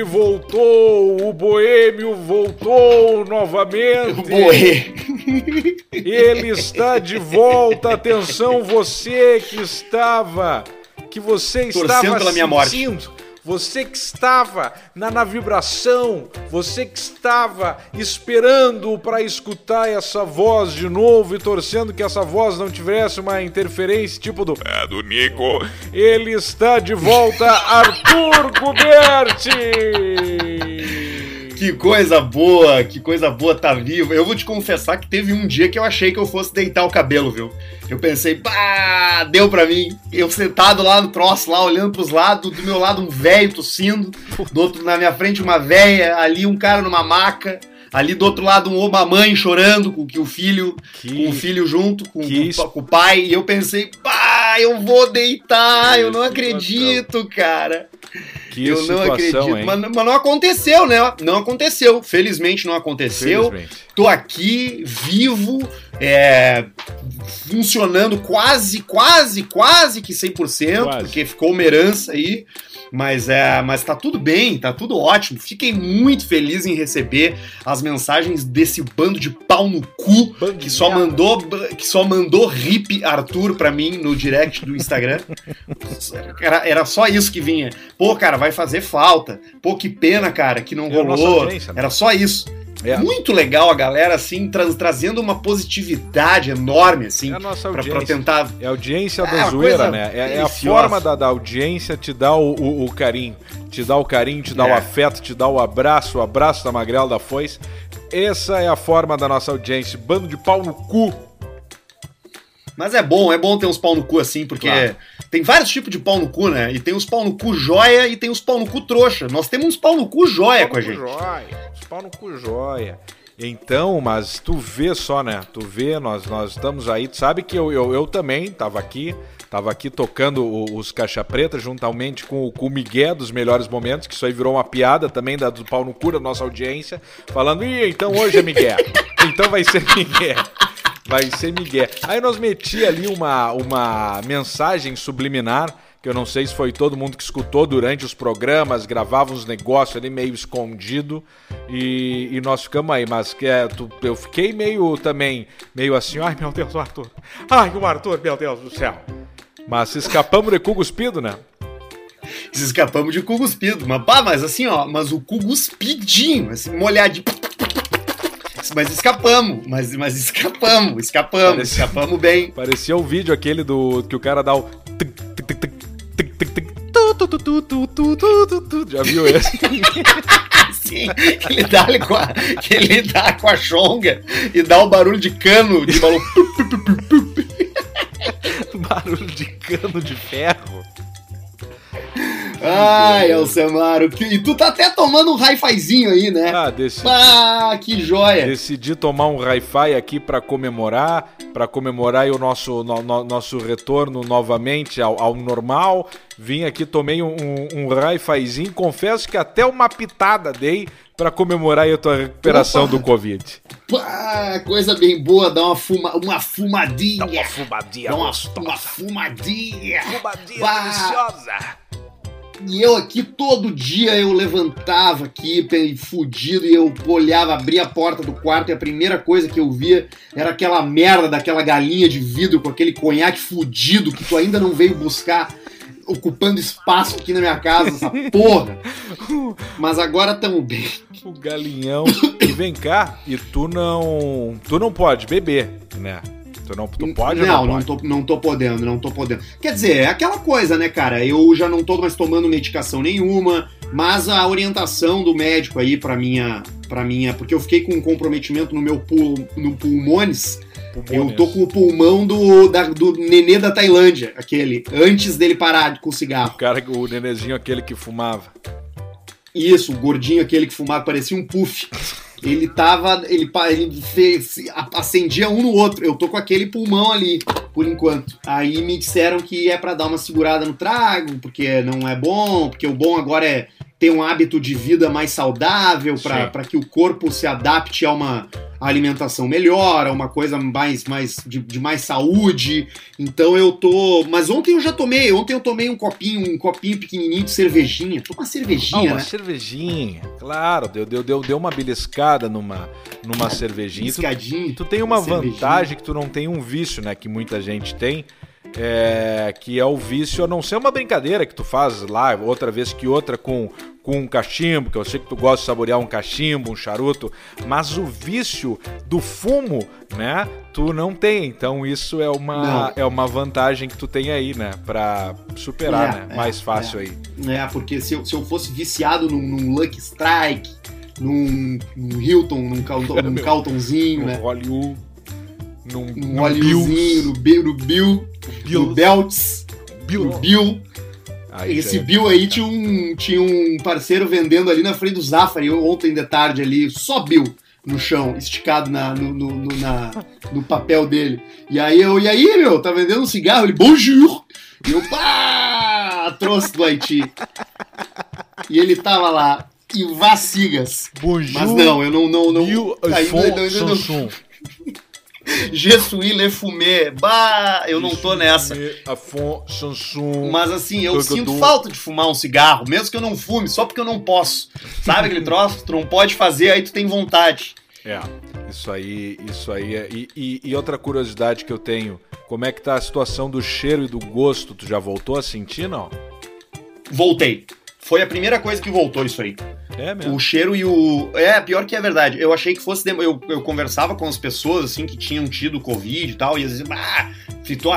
Ele voltou! O boêmio voltou novamente! Boê! Ele está de volta! Atenção, você que estava. Que você Torcendo estava pela minha morte. sentindo. Você que estava na, na vibração, você que estava esperando para escutar essa voz de novo e torcendo que essa voz não tivesse uma interferência tipo do é do Nico. Ele está de volta, Arthur Guberti. Que coisa boa, que coisa boa tá vivo. Eu vou te confessar que teve um dia que eu achei que eu fosse deitar o cabelo, viu? Eu pensei, pá, deu pra mim. Eu sentado lá no troço, lá olhando pros lados, do meu lado um velho tossindo, do outro na minha frente uma velha, ali um cara numa maca. Ali do outro lado, um uma mãe chorando com que o filho, Que- com o filho junto, com, com- com o pai. E eu pensei, pá, eu vou deitar, Que eu não acredito, cara. Que eu não situação, acredito. hein? Mas, mas não aconteceu, né? Não aconteceu. Felizmente não aconteceu. Felizmente. Tô aqui, vivo, é, funcionando quase, quase, quase que 100%, Quase. porque ficou uma herança aí. Mas, é, mas tá tudo bem, tá tudo ótimo. Fiquei muito feliz em receber as mensagens desse bando de pau no cu Bando que só mandou que só mandou rip Arthur pra mim no direct do Instagram. Era, era só isso que vinha. Pô, cara, vai fazer falta. Pô, que pena, cara, que não É rolou. né? Era só isso. É. Muito legal a galera, assim, tra- trazendo uma positividade enorme, assim, É a nossa pra, pra tentar. É a audiência É da uma zoeira, né? É, é a forma da, da audiência te dar o, o- o carinho. Te dar o carinho, te dar o É. afeto, te dar o abraço, o abraço da Magrela da Foice. Essa é a forma da nossa audiência. Bando de pau no cu. Mas é bom, é bom ter uns pau no cu assim, porque Claro. Tem vários tipos de pau no cu, né? E tem os pau no cu joia e tem os pau no cu trouxa. Nós temos uns pau no cu joia com a gente. Joia. Os pau no cu joia. Então, mas tu vê só, né? Tu vê, nós, nós estamos aí. Tu sabe que eu, eu, eu também tava aqui. Tava aqui tocando o- os Caixa Preta juntamente com, o- com o Miguel dos Melhores Momentos, que isso aí virou uma piada também da, do pau no cu da nossa audiência, falando, ih, então hoje é Miguel. então vai ser Miguel. Vai ser Miguel. Aí nós meti ali uma, uma mensagem subliminar, que eu não sei se foi todo mundo que escutou durante os programas, gravava uns negócios ali meio escondido, e, e nós ficamos aí, mas que é, tu- eu fiquei meio também, meio assim, ai meu Deus, o Arthur. Ai, o Arthur, meu Deus do céu. Mas escapamos de cu cuspido, né? Escapamos de cu cuspido. Mas, pá, mas assim, ó, mas o cu cuspidinho, assim, molhadinho. Mas escapamos, mas, mas escapamos, escapamos, Parecia... escapamos bem. Parecia o um vídeo aquele do que o cara dá o. Já viu esse? Sim, que ele dá com a, que ele dá com a chonga e dá o um barulho de cano de balão. barulho de cano de ferro. Ai, Alcemaro, e tu tá até tomando um hi-fizinho aí, né? Ah, decidi, Ah, que joia! decidi tomar um hi-fi aqui pra comemorar, para comemorar aí o nosso, no- no- nosso retorno novamente ao, ao normal. Vim aqui, tomei um, um, um hi-fizinho, confesso que até uma pitada dei pra comemorar aí a tua recuperação Opa! do Covid. Pá, coisa bem boa, dá uma, fuma, uma fumadinha. fumadinha Dá uma, uma fumadinha. Fumadinha Bah! deliciosa. E eu aqui todo dia eu levantava aqui, fudido, e eu olhava, abria a porta do quarto e a primeira coisa que eu via era aquela merda daquela galinha de vidro com aquele conhaque fudido que tu ainda não veio buscar, ocupando espaço aqui na minha casa, essa porra. Mas agora tamo bem. O galinhão. E vem cá, e tu não. Tu não pode beber, né? Tu não tu pode não, ou não, não tô, não tô podendo, não tô podendo. Quer dizer, é aquela coisa, né, cara? Eu já não tô mais tomando medicação nenhuma, mas a orientação do médico aí pra minha. para minha. Porque eu fiquei com um comprometimento no meu pul, no pulmones. Eu tô com o pulmão do, da- do nenê da Tailândia, aquele, antes dele parar com o O cigarro. cara, o nenezinho aquele que fumava. Isso, o gordinho aquele que fumava, parecia um puff. Ele tava. Ele, ele fez, acendia um no outro. Eu tô com aquele pulmão ali, por enquanto. Aí me disseram que é pra dar uma segurada no trago, porque não é bom, porque o bom agora é ter um hábito de vida mais saudável, pra que o corpo se adapte a uma, a alimentação melhora, uma coisa mais, mais de, de, mais saúde. Então eu tô. Mas ontem eu já tomei, ontem eu tomei um copinho, um copinho pequenininho de cervejinha. Toma cervejinha, ah, uma né? cervejinha, claro. Deu, deu, deu, deu uma beliscada numa, numa cervejinha. Beliscadinha. Tu, tu tem uma, uma vantagem que tu não tem um vício, né? Que muita gente tem. É, que é o vício a não ser uma brincadeira que tu faz lá, outra vez que outra com, com um cachimbo, que eu sei que tu gosta de saborear um cachimbo, um charuto, mas o vício do fumo, né, tu não tem. Então isso é uma, é uma vantagem que tu tem aí, né, pra superar, é, né, é, mais fácil é. aí. É, porque se eu, se eu fosse viciado num, num Lucky Strike, num, num Hilton, num, Calton, num Caltonzinho, né. Hollywood num, num no, Bill, no Bill, Bill. no Belts, Bill. Bill. Aí Esse é Bill aí tinha um, tinha um parceiro vendendo ali na frente do Zafari ontem de tarde ali, só Bill no chão, esticado na, no, no, no, na, no papel dele. E aí eu, e aí, meu, tá vendendo um cigarro? Ele, bonjour! E eu, pá! Trouxe do Haiti. E ele tava lá, e vacigas. Bonjour! Mas não, eu não, não, não. Bill ainda, ainda, ainda, não. Jesuí Le Fumé. Bah, eu não tô nessa. Mas assim, eu sinto falta de fumar um cigarro, mesmo que eu não fume, só porque eu não posso. Sabe aquele troço tu não pode fazer, aí tu tem vontade. É, isso aí, isso aí. É... E, e, e, outra curiosidade que eu tenho, como é que tá a situação do cheiro e do gosto? Tu já voltou a sentir, não? Voltei. Foi a primeira coisa que voltou isso aí. É mesmo. O cheiro e o. É, pior que é verdade. Eu achei que fosse. Eu, eu conversava com as pessoas, assim, que tinham tido Covid e tal, e às vezes, ah, ficou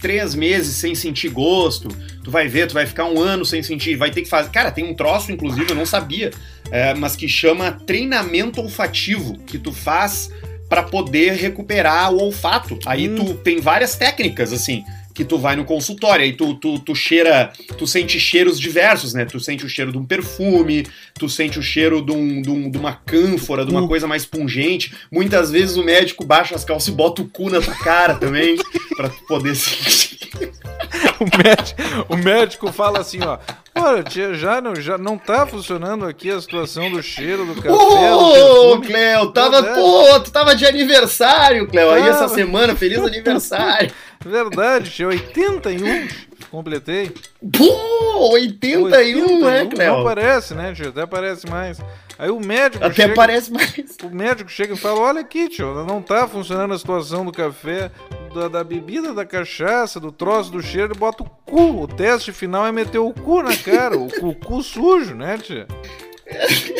três meses sem sentir gosto. Tu vai ver, tu vai ficar um ano sem sentir, vai ter que fazer. Cara, tem um troço, inclusive, eu não sabia, é, mas que chama treinamento olfativo, que tu faz para poder recuperar o olfato. Aí hum. tu tem várias técnicas, assim que tu vai no consultório, aí tu, tu, tu cheira, tu sente cheiros diversos, né? Tu sente o cheiro de um perfume, tu sente o cheiro de, um, de, um, de uma cânfora, de uma uh. coisa mais pungente. Muitas vezes o médico baixa as calças e bota o cu na tua cara também, pra tu poder sentir. o, médico, o médico fala assim, ó. Olha, tia, já não, já não tá funcionando aqui a situação do cheiro do café. Ô, oh, Cleo, tava, pô, tu tava de aniversário, Cleo, aí essa semana, feliz aniversário. Verdade, tinha 81. Completei. Pô, 81, 81 né, Cléo? Não parece, né, tio? Até parece mais. Aí o médico. Até chega, parece mais. O médico chega e fala: Olha aqui, tio, não tá funcionando a situação do café, da, da bebida, da cachaça, do troço, do cheiro, e bota o cu. O teste final é meter o cu na cara, o, o cu sujo, né, tia?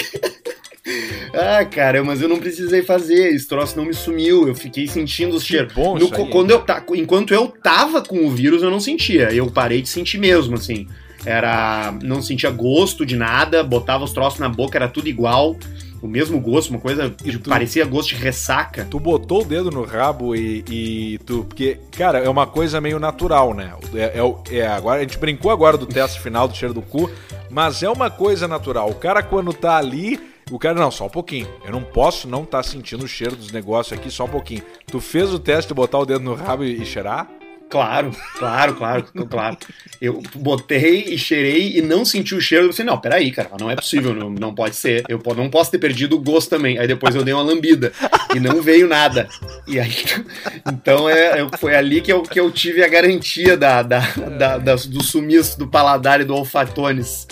Ah, cara, mas eu não precisei fazer. Esse troço não me sumiu. Eu fiquei sentindo os cheiros. Bom no, quando eu, enquanto eu tava com o vírus, eu não sentia. Eu parei de sentir mesmo, assim. Era. Não sentia gosto de nada, botava os troços na boca, era tudo igual. O mesmo gosto, uma coisa que tu, parecia gosto de ressaca. Tu botou o dedo no rabo e, e, tu. Porque, cara, é uma coisa meio natural, né? É, é, é, agora, a gente brincou agora do teste final do cheiro do cu, mas é uma coisa natural. O cara, quando tá ali o cara, não, só um pouquinho. Eu não posso não estar tá sentindo o cheiro dos negócios aqui, só um pouquinho. Tu fez o teste de botar o dedo no rabo e, cheirar? Claro, claro, claro, claro. Eu botei e cheirei e não senti o cheiro. Eu pensei, não, peraí, cara, não é possível, não, não pode ser. Eu não posso ter perdido o gosto também. Aí depois eu dei uma lambida e não veio nada. E aí, então é, foi ali que eu, que eu tive a garantia da, da, da, da do sumiço do paladar e do olfatones.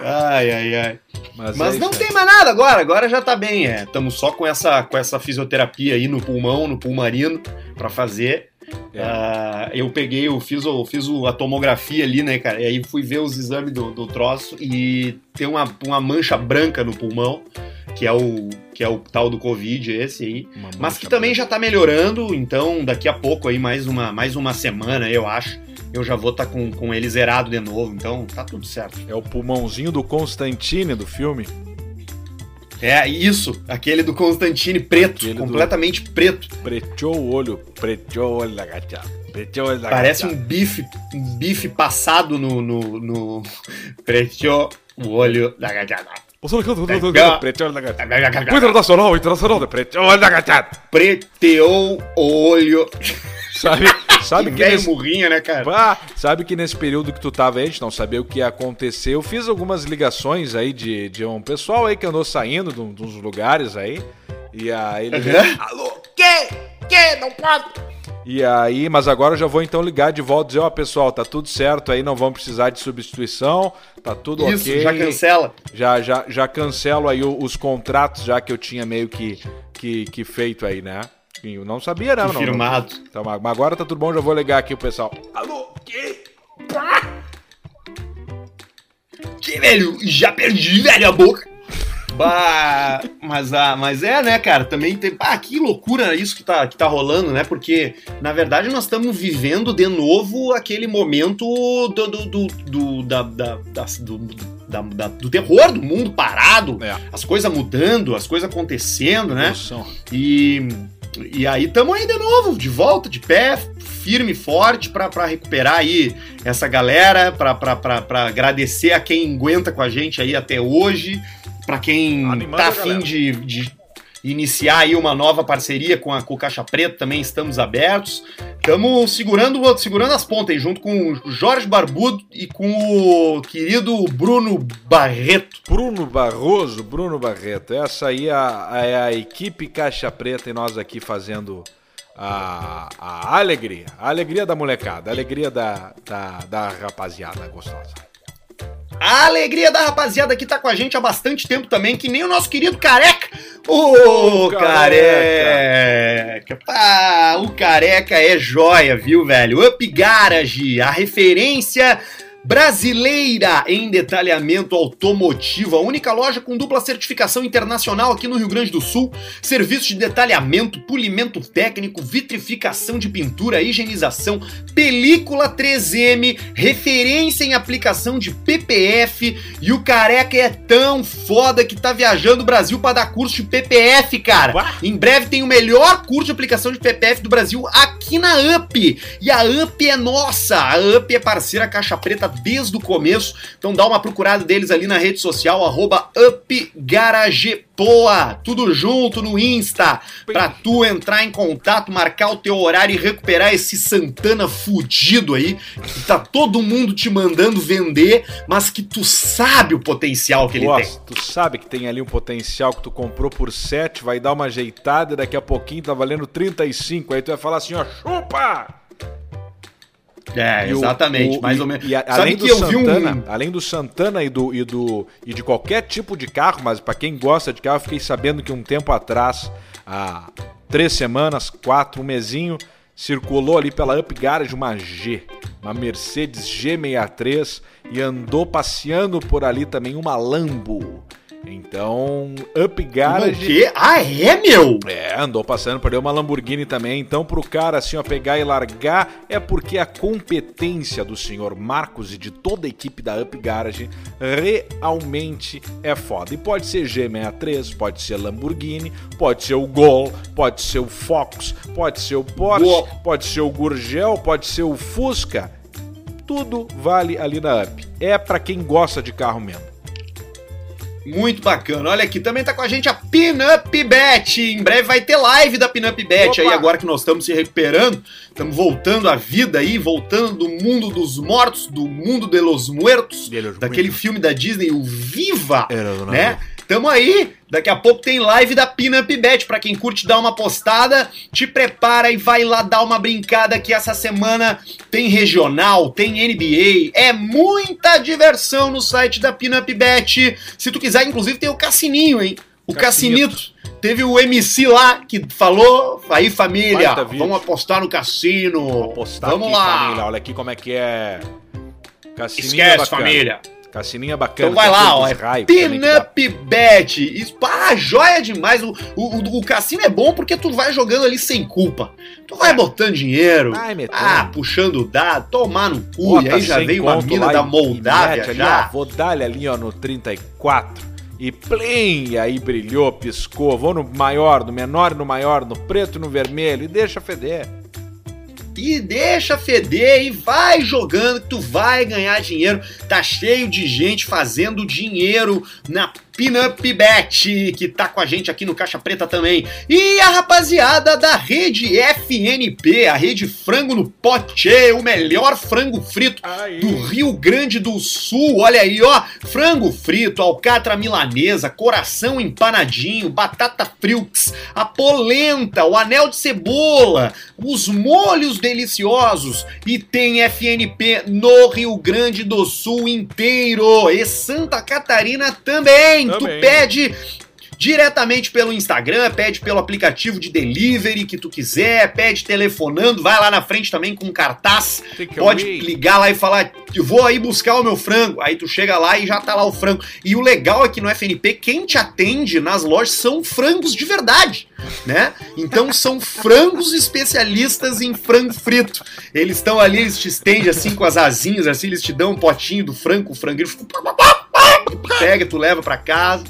Ai, ai, ai. Mas, Mas é não tem mais nada agora, agora já tá bem. Estamos é. só com essa, com essa fisioterapia aí no pulmão, no pulmarino, para fazer. É. Uh, eu peguei, eu fiz, eu fiz a tomografia ali, né, cara? E aí fui ver os exames do, do troço e tem uma, uma mancha branca no pulmão, que é o que é o tal do Covid, esse aí. Mas que também branca. já tá melhorando, então daqui a pouco aí, mais uma, mais uma semana, eu acho eu já vou estar tá com, com ele zerado de novo, então tá tudo certo. É o pulmãozinho do Constantine do filme? É, isso, aquele do Constantine preto, aquele completamente do... preto. Preteou o olho, preteou o olho da gateada. Parece um bife, um bife passado no. no, no... Preteou o olho da gateada. Internacional, internacional de preteou da gateada. Preteou o olho. Sabe? Sabe que, que nesse... murrinha, né, cara? Ah, sabe que nesse período que tu tava aí, a gente não sabia o que ia acontecer. Eu fiz algumas ligações aí de, de um pessoal aí que andou saindo de, uns lugares aí. E aí ele uhum. alô, que? Que? Não pode? E aí, mas agora eu já vou então ligar de volta e dizer, ó, oh, pessoal, tá tudo certo aí, não vamos precisar de substituição, tá tudo Isso, ok. já cancela. Já, já, já cancelo aí os contratos já que eu tinha meio que, que, que feito aí, né? Eu não sabia? Não, Firmado. Não, então, mas agora tá tudo bom, já vou ligar aqui o pessoal. Alô, que? Que, velho, já perdi, velho, a boca. Bah, mas, ah, mas é, né, cara? Também tem. Ah, que loucura isso que tá, que tá rolando, né? Porque, na verdade, nós estamos vivendo de novo aquele momento do, do, do, do da, da, da, do, da, da, do terror, do mundo parado, é. as coisas mudando, as coisas acontecendo, né? E, e aí estamos aí de novo, de volta, de pé, firme e forte para recuperar aí essa galera, para agradecer a quem aguenta com a gente aí até hoje para quem Animando tá afim de, de, iniciar aí uma nova parceria com a com Caixa Preta, também estamos abertos. Estamos segurando, segurando as pontas aí, junto com o Jorge Barbudo e com o querido Bruno Barreto. Bruno Barroso, Bruno Barreto. Essa aí é a, é a equipe Caixa Preta e nós aqui fazendo a, a alegria. A alegria da molecada, a alegria da, da, da rapaziada gostosa. A alegria da rapaziada que tá com a gente há bastante tempo também, que nem o nosso querido Careca. Ô, oh, careca! Pá, o Careca é joia, viu, velho? Up Garage, a referência Brasileira em detalhamento automotivo, a única loja com dupla certificação internacional aqui no Rio Grande do Sul. Serviços de detalhamento, polimento técnico, vitrificação de pintura, higienização, película 3M, referência em aplicação de PPF. E o careca é tão foda que tá viajando o Brasil para dar curso de PPF, cara. Uá? Em breve tem o melhor curso de aplicação de PPF do Brasil aqui na UP. E a UP é nossa, a UP é parceira Caixa Preta desde o começo. Então dá uma procurada deles ali na rede social, arroba UpGaragePoa, tudo junto no Insta, pra tu entrar em contato, marcar o teu horário e recuperar esse Santana fudido aí, que tá todo mundo te mandando vender, mas que tu sabe o potencial que Nossa, ele tem. Tu sabe que tem ali um potencial que tu comprou por 7, vai dar uma ajeitada e daqui a pouquinho tá valendo 35, aí tu vai falar assim, ó, chupa! É, exatamente, o, o, mais ou menos. E, a, além do Santana, um... além do Santana e do, e do e de qualquer tipo de carro, mas para quem gosta de carro, eu fiquei sabendo que um tempo atrás, há três semanas, quatro, um mesinho, circulou ali pela Up Garage uma G, uma Mercedes G63 e andou passeando por ali também uma Lambo. Então, Up Garage. O quê? Ah, é, meu? É, andou passando, perdeu uma Lamborghini também. Então, pro cara assim, ó, pegar e largar, é porque a competência do senhor Marcos e de toda a equipe da Up Garage realmente é foda. E pode ser G63, pode ser Lamborghini, pode ser o Gol, pode ser o Fox, pode ser o Porsche, pode ser o Gurgel, pode ser o Fusca. Tudo vale ali na Up. É para quem gosta de carro mesmo. Muito bacana. Olha aqui, também tá com a gente a Pinup Bet. Em breve vai ter live da Pinup Bet Opa. aí, agora que nós estamos se recuperando. Estamos voltando à vida aí, voltando do mundo dos mortos, do mundo de los muertos, daquele filme da Disney, o Viva, né? Tamo aí. Daqui a pouco tem live da Pinup Bet. Pra quem curte dar uma postada, te prepara e vai lá dar uma brincada que essa semana tem regional, tem NBA. É muita diversão no site da Pinup Bet. Se tu quiser, inclusive, tem o Cassininho, hein? O Cassinito. Cassinito. Teve o MC lá que falou, aí família, vamos apostar no cassino. Vamos apostar vamos aqui, lá. Família. Olha aqui como é que é. Cassininho Esquece, bacana. família. Cassininha bacana. Então vai lá, ó. É Pinup Bet. Isso, ah, joia demais. O, o, o, cassino é bom porque tu vai jogando ali sem culpa. Tu vai é. botando dinheiro. Vai ah, puxando dado, tomar no cu. Bota e aí já veio uma mina da Moldávia ali, já. Ó, vou dar ali, ó, no 34 e plim, e aí brilhou, piscou. Vou no maior, no menor no maior, no preto e no vermelho e deixa feder e deixa feder e vai jogando que tu vai ganhar dinheiro. Tá cheio de gente fazendo dinheiro na Pinup Bet, que tá com a gente aqui no Caixa Preta também. E a rapaziada da rede FNP, a rede Frango no Pote, o melhor frango frito aí. do Rio Grande do Sul. Olha aí, ó, frango frito, alcatra milanesa, coração empanadinho, batata frilks, a polenta, o anel de cebola, os molhos deliciosos e tem FNP no Rio Grande do Sul inteiro e Santa Catarina também também. Tu pede diretamente pelo Instagram, pede pelo aplicativo de delivery que tu quiser, pede telefonando, vai lá na frente também com um cartaz, pode ligar lá e falar, vou aí buscar o meu frango, aí tu chega lá e já tá lá o frango. E o legal é que no FNP, quem te atende nas lojas são frangos de verdade, né? Então são frangos especialistas em frango frito. Eles estão ali, eles te estendem assim com as asinhas, assim, eles te dão um potinho do frango, o franguinho, pega, tu leva para casa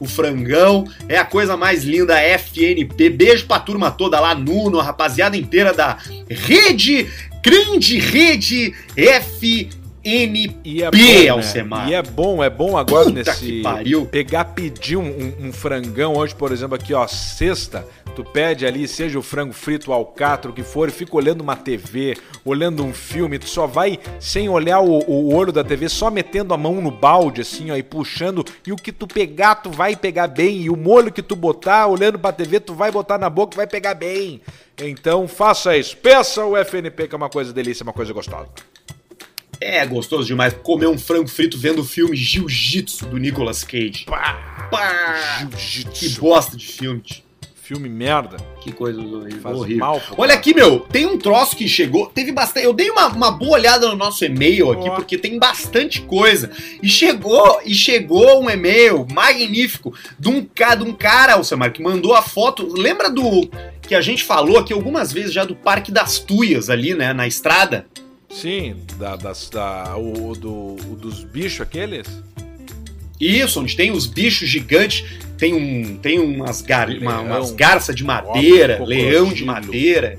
o frangão. É a coisa mais linda, FNP. Beijo pra turma toda lá, Nuno, a rapaziada inteira da rede, grande rede FNP. E é bom, Alcemar. Né? E é bom, é bom agora Puta nesse. Pegar, pedir um, um, um, frangão hoje, por exemplo, aqui, ó, sexta. Tu pede ali, seja o frango frito, o alcatra, o que for, e fica olhando uma TV, olhando um filme, tu só vai sem olhar o, o olho da TV, só metendo a mão no balde, assim, ó, e puxando, e o que tu pegar, tu vai pegar bem, e o molho que tu botar, olhando pra TV, tu vai botar na boca e vai pegar bem. Então faça isso. Peça o FNP, que é uma coisa delícia, uma coisa gostosa. É gostoso demais comer um frango frito vendo o filme Jiu-Jitsu do Nicolas Cage. Pá, Pá, Jiu-Jitsu. Que bosta de filme. Filme merda. Que coisa horrível. Faz horrível. Mal, Olha aqui, meu, tem um troço que chegou. Teve bastante. Eu dei uma, uma boa olhada no nosso e-mail aqui, porque tem bastante coisa. E chegou, e chegou um e-mail magnífico de um, de um cara, Alcemar, que mandou a foto. Lembra do que a gente falou aqui algumas vezes já do Parque das Tuias ali, né? Na estrada? Sim, da, das, da, o, do, o dos bichos aqueles? Isso, onde tem os bichos gigantes, tem, um, tem umas, gar, uma, umas garças de madeira, leão de madeira,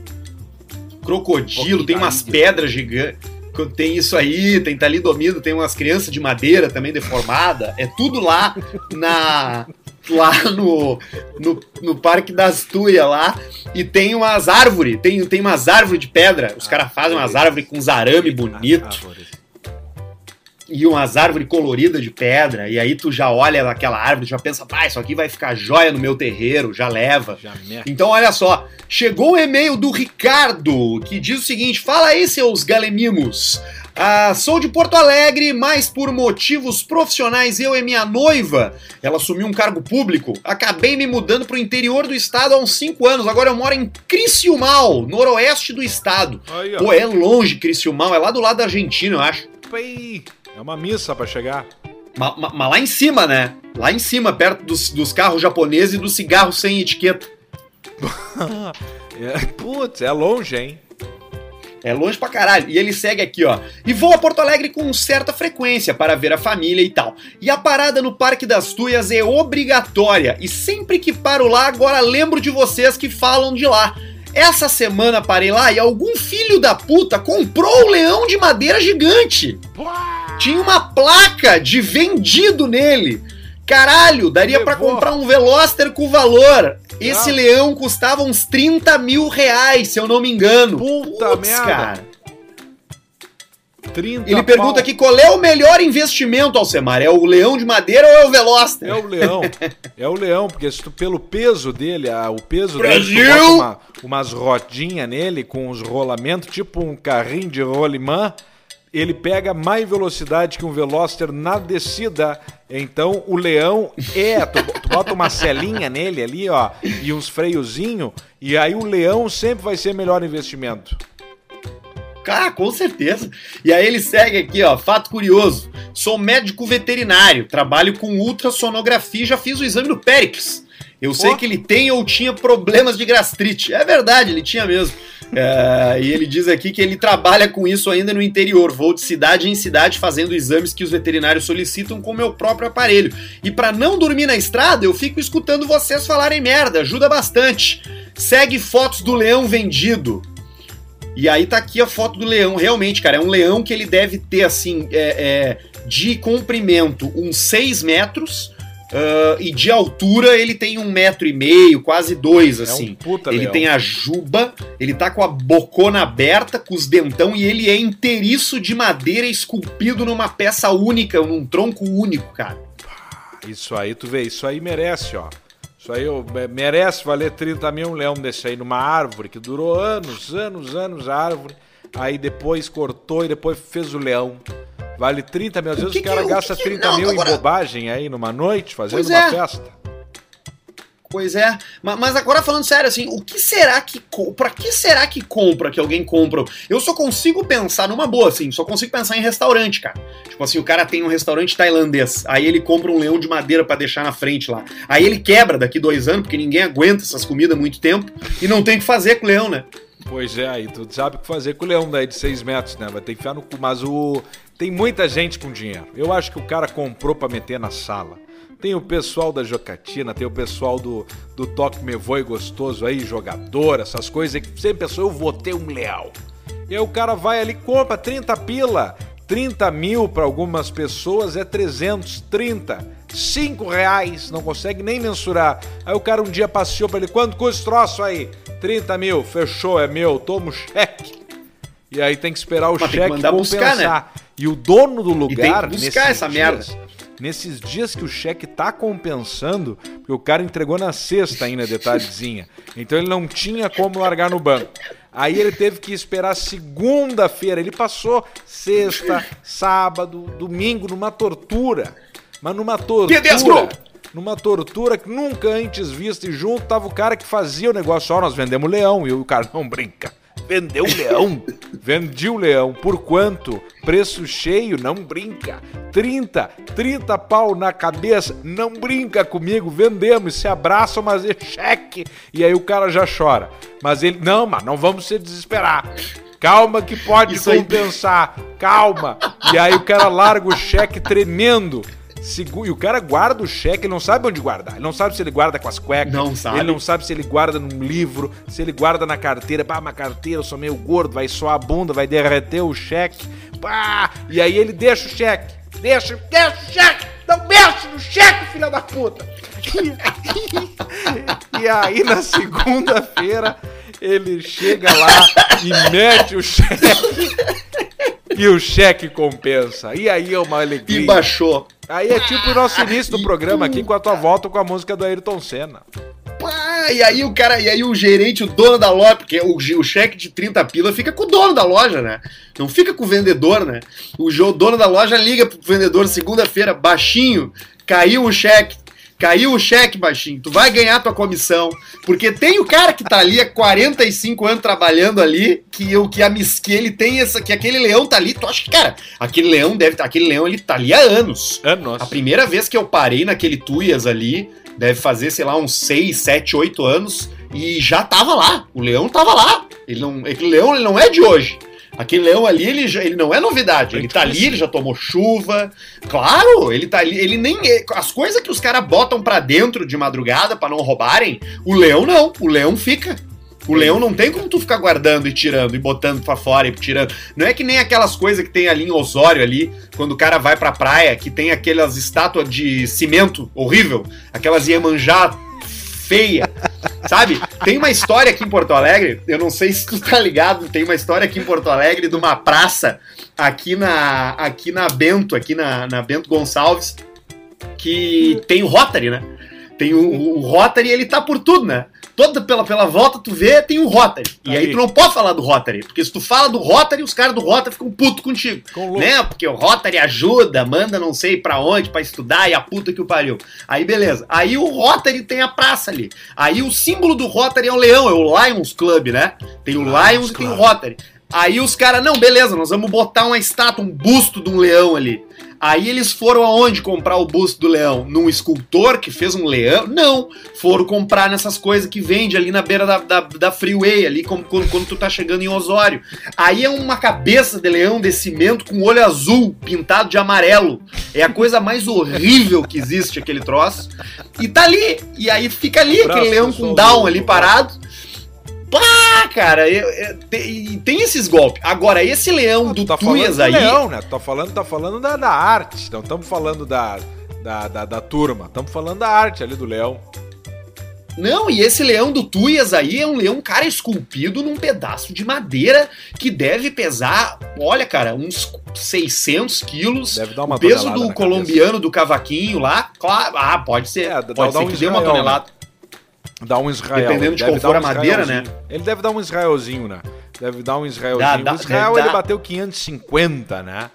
crocodilo, tem umas pedras gigantes. Tem isso aí, tem talidomida, tem umas crianças de madeira também deformada. É tudo lá na, lá no, no, no Parque das Tuias lá e tem umas árvores, tem, tem umas árvores de pedra. Os caras fazem umas árvores com uns arame bonito e umas árvores coloridas de pedra, e aí tu já olha aquela árvore, já pensa, pá, isso aqui vai ficar joia no meu terreiro, já leva. Então olha só, chegou o um e-mail do Ricardo, que diz o seguinte: fala aí, seus galemimos. Ah, sou de Porto Alegre, mas por motivos profissionais eu e minha noiva, ela assumiu um cargo público, acabei me mudando para o interior do estado há uns 5 anos. Agora eu moro em Criciúmal, noroeste do estado. Aí, Pô, é longe Criciúmal, é lá do lado da Argentina, eu acho. É uma missa para chegar. Mas, mas, mas, lá em cima, né? Lá em cima, perto dos, dos carros japoneses e do cigarro sem etiqueta. é, putz, é longe, hein? É longe pra caralho. E ele segue aqui, ó. E vou a Porto Alegre com certa frequência para ver a família e tal. E a parada no Parque das Tuias é obrigatória. E sempre que paro lá, agora lembro de vocês que falam de lá. Essa semana parei lá e algum filho da puta comprou o leão de madeira gigante. Tinha uma placa de vendido nele. Caralho, daria para comprar um Veloster com valor. Esse ah. leão custava uns 30 mil reais, se eu não me engano. Puta Puts, merda. cara. Ele pergunta pau. aqui qual é o melhor investimento, Alcemar? É o leão de madeira ou é o Veloster? É o leão. é o leão, porque se tu, pelo peso dele, a, o peso Brasil! dele, tu uma, umas rodinhas nele com os rolamentos, tipo um carrinho de rolimã, ele pega mais velocidade que um Veloster na descida. Então o leão é, tu, tu bota uma celinha nele ali, ó, e uns freiozinho, e aí o leão sempre vai ser melhor investimento. Ah, com certeza. E aí ele segue aqui, ó, fato curioso. Sou médico veterinário, trabalho com ultrassonografia e já fiz o exame do Périx. Eu sei que ele tem ou tinha problemas de gastrite. É verdade, ele tinha mesmo. É, e ele diz aqui que ele trabalha com isso ainda no interior, vou de cidade em cidade fazendo exames que os veterinários solicitam com meu próprio aparelho. E para não dormir na estrada, eu fico escutando vocês falarem merda, ajuda bastante. Segue fotos do leão vendido. E aí tá aqui a foto do leão, realmente, cara, é um leão que ele deve ter, assim, é, é, de comprimento uns 6 metros, Uh, e de altura ele tem um metro e meio, quase dois, assim. É um puta ele leão. tem a juba, ele tá com a bocona aberta, com os dentão, e ele é inteiriço de madeira esculpido numa peça única, num tronco único, cara. Isso aí, tu vê, isso aí merece, ó. Isso aí merece valer 30 mil um leão desse aí numa árvore que durou anos, anos, anos a árvore. Aí depois cortou e depois fez o leão. Vale 30 mil. Às vezes o, cara gasta que 30 não, mil agora... em bobagem aí numa noite, fazendo pois uma é. festa. Pois é, mas agora falando sério, assim, o que será que. Pra que será que compra, que alguém compra? Eu só consigo pensar numa boa, assim, só consigo pensar em restaurante, cara. Tipo assim, o cara tem um restaurante tailandês, aí ele compra um leão de madeira para deixar na frente lá. Aí ele quebra daqui dois anos, porque ninguém aguenta essas comidas muito tempo, e não tem o que fazer com o leão, né? Pois é, aí tu sabe o que fazer com o leão daí de 6 metros, né? Vai ter que enfiar no cu. Mas o. Tem muita gente com dinheiro. Eu acho que o cara comprou para meter na sala. Tem o pessoal da Jocatina, tem o pessoal do, do Toque Me Voe Gostoso aí, jogador, essas coisas que sempre pensou, eu vou ter um leal. E aí o cara vai ali, compra 30 pila. 30 mil para algumas pessoas é 330. 5 reais, não consegue nem mensurar. Aí o cara um dia passeou para ele, quanto custa esse troço aí? 30 mil, fechou, é meu, toma o cheque. E aí tem que esperar o Mas cheque compensar. Buscar, né? E o dono do lugar. E tem que buscar essa dias, merda. Nesses dias que o cheque tá compensando, porque o cara entregou na sexta ainda, detalhezinha. Então ele não tinha como largar no banco. Aí ele teve que esperar segunda-feira. Ele passou sexta, sábado, domingo numa tortura. Mas numa tortura. Numa tortura que nunca antes vista. E junto tava o cara que fazia o negócio. Ó, nós vendemos leão. E o cara não brinca. Vendeu o leão. Vendi o leão. Por quanto? Preço cheio, não brinca. 30, 30 pau na cabeça, não brinca comigo. Vendemos, se abraça, mas é cheque. E aí o cara já chora. Mas ele, não, mas não vamos se desesperar. Calma que pode Isso compensar. Aí... Calma. E aí o cara larga o cheque tremendo. E o cara guarda o cheque, ele não sabe onde guardar. Ele não sabe se ele guarda com as cuecas. Não sabe. Ele não sabe se ele guarda num livro, se ele guarda na carteira. Pá, uma carteira, eu sou meio gordo, vai só a bunda, vai derreter o cheque. Pá! E aí ele deixa o cheque. Deixa, deixa o cheque! Não mexe no cheque, filha da puta! e aí na segunda-feira ele chega lá e mete o cheque. E o cheque compensa. E aí é uma alegria. E baixou. Aí é tipo o nosso início do programa aqui com a tua volta com a música do Ayrton Senna. Pá, e aí o cara, e aí o gerente, o dono da loja, porque o, o cheque de 30 pila fica com o dono da loja, né? Não fica com o vendedor, né? O, o dono da loja liga pro vendedor segunda-feira, baixinho, caiu o cheque, Caiu o cheque, baixinho. Tu vai ganhar tua comissão. Porque tem o cara que tá ali há 45 anos trabalhando ali, que, o que, a, que ele tem essa. Que aquele leão tá ali. Tu acha que, cara, aquele leão deve. Aquele leão ele tá ali há anos. Anos. A primeira vez que eu parei naquele Tuias ali, deve fazer, sei lá, uns 6, 7, 8 anos. E já tava lá. O leão tava lá. Ele não, aquele leão ele não é de hoje. Aquele leão ali, ele, já, ele não é novidade. Ele tá ali, ele já tomou chuva. Claro, ele tá ali. Ele nem. É, as coisas que os caras botam para dentro de madrugada para não roubarem, o leão não. O leão fica. O leão não tem como tu ficar guardando e tirando e botando para fora e tirando. Não é que nem aquelas coisas que tem ali em Osório ali, quando o cara vai pra praia, que tem aquelas estátuas de cimento horrível, aquelas Iemanjá feia. Sabe? Tem uma história aqui em Porto Alegre, eu não sei se tu tá ligado, tem uma história aqui em Porto Alegre de uma praça aqui na aqui na Bento, aqui na, na Bento Gonçalves, que tem o Rotary, né? Tem o, o Rotary, ele tá por tudo, né? Toda pela, pela volta, tu vê, tem o Rotary. E aí. aí tu não pode falar do Rotary, porque se tu fala do Rotary, os caras do Rotary ficam puto contigo. Com né? Porque o Rotary ajuda, manda não sei para onde para estudar e a puta que o pariu. Aí beleza. Aí o Rotary tem a praça ali. Aí o símbolo do Rotary é o leão, é o Lions Club, né? Tem o Lions, Lions e tem o Rotary. Aí os caras, não, beleza, nós vamos botar uma estátua, um busto de um leão ali. Aí eles foram aonde comprar o busto do leão? Num escultor que fez um leão? Não. Foram comprar nessas coisas que vende ali na beira da, da, da freeway, ali como, quando, quando tu tá chegando em Osório. Aí é uma cabeça de leão de cimento com olho azul, pintado de amarelo. É a coisa mais horrível que existe aquele troço. E tá ali. E aí fica ali, aquele leão com down ali parado. Pá, cara, eu, eu, tem, tem, esses golpes. Agora, esse leão do tá Tuias aí. Leão, né? Tá falando, tá falando da, da arte. Não estamos falando da, da, da, da turma. Estamos falando da arte ali do leão. Não, e esse leão do Tuias aí é um leão, cara, esculpido num pedaço de madeira que deve pesar, olha, cara, uns 600 quilos. Deve dar uma o peso do colombiano cabeça. do cavaquinho lá, claro, ah, pode ser. É, dá- pode dá ser um que dê uma Israel, tonelada. Dá um Israel. Dependendo de deve qual for um a madeira, né? Ele deve dar um Israelzinho, né? Deve dar um Israelzinho. dá- o Israel ele bateu 550, né?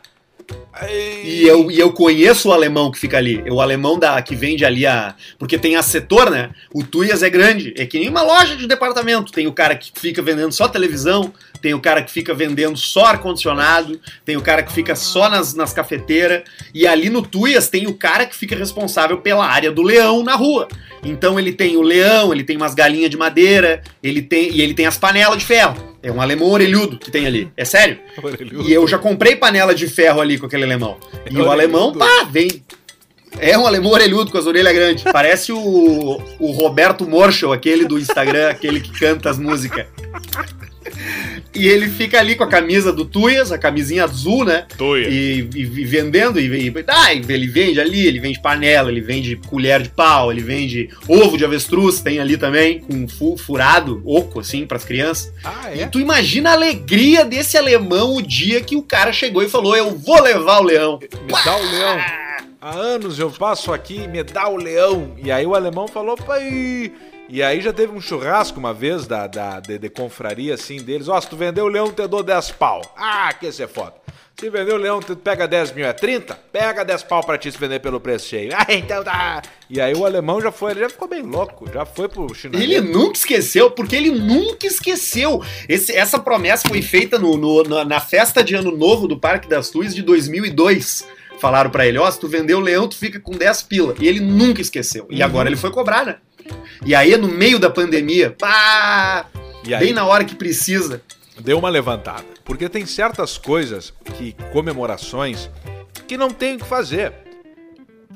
E eu, e eu conheço o alemão que fica ali. O alemão da, que vende ali a. Porque tem a setor, né? O Tuias é grande. É que nem uma loja de departamento. Tem o cara que fica vendendo só televisão, tem o cara que fica vendendo só ar-condicionado, tem o cara que fica só nas, nas cafeteiras. E ali no Tuias tem o cara que fica responsável pela área do leão na rua. Então ele tem o leão, ele tem umas galinhas de madeira, ele tem e ele tem as panelas de ferro. É um alemão orelhudo que tem ali. É sério? E eu já comprei panela de ferro ali com aquele alemão. E o Orelhudo. alemão, pá, vem. É um alemão orelhudo com as orelhas grandes. Parece o, o Roberto Morschel, aquele do Instagram, aquele que canta as músicas. E ele fica ali com a camisa do Tuias, a camisinha azul, né? Tuias. E, e- e vendendo, e, e ah, ele vende ali, ele vende panela, ele vende colher de pau, ele vende ovo de avestruz, tem ali também, com fu- furado, oco, assim, pras crianças. Ah, E é? tu imagina a alegria desse alemão o dia que o cara chegou e falou: Eu vou levar o leão. Me dá o leão. Há anos eu passo aqui, me dá o leão. E aí o alemão falou, pai. E aí já teve um churrasco uma vez da, da de, de confraria assim deles. Ó, se tu vender o leão, te dou 10 pau. Ah, que esse é foda. Se vender o leão, tu pega 10 mil, é 30? Pega 10 pau pra ti se vender pelo preço cheio. Ah, então tá. E aí o alemão já foi, ele já ficou bem louco, já foi pro chinês. Ele nunca esqueceu, porque ele nunca esqueceu. Esse- essa promessa foi feita no- no- na, na festa de ano novo do Parque das Tuis de 2002. Falaram pra ele: Ó, se tu vender o leão, tu fica com 10 pila. E ele nunca esqueceu. E Uhum. agora ele foi cobrar, né? E aí, no meio da pandemia, pá, E aí, bem na hora que precisa. deu uma levantada. Porque tem certas coisas que comemorações que não tem o que fazer.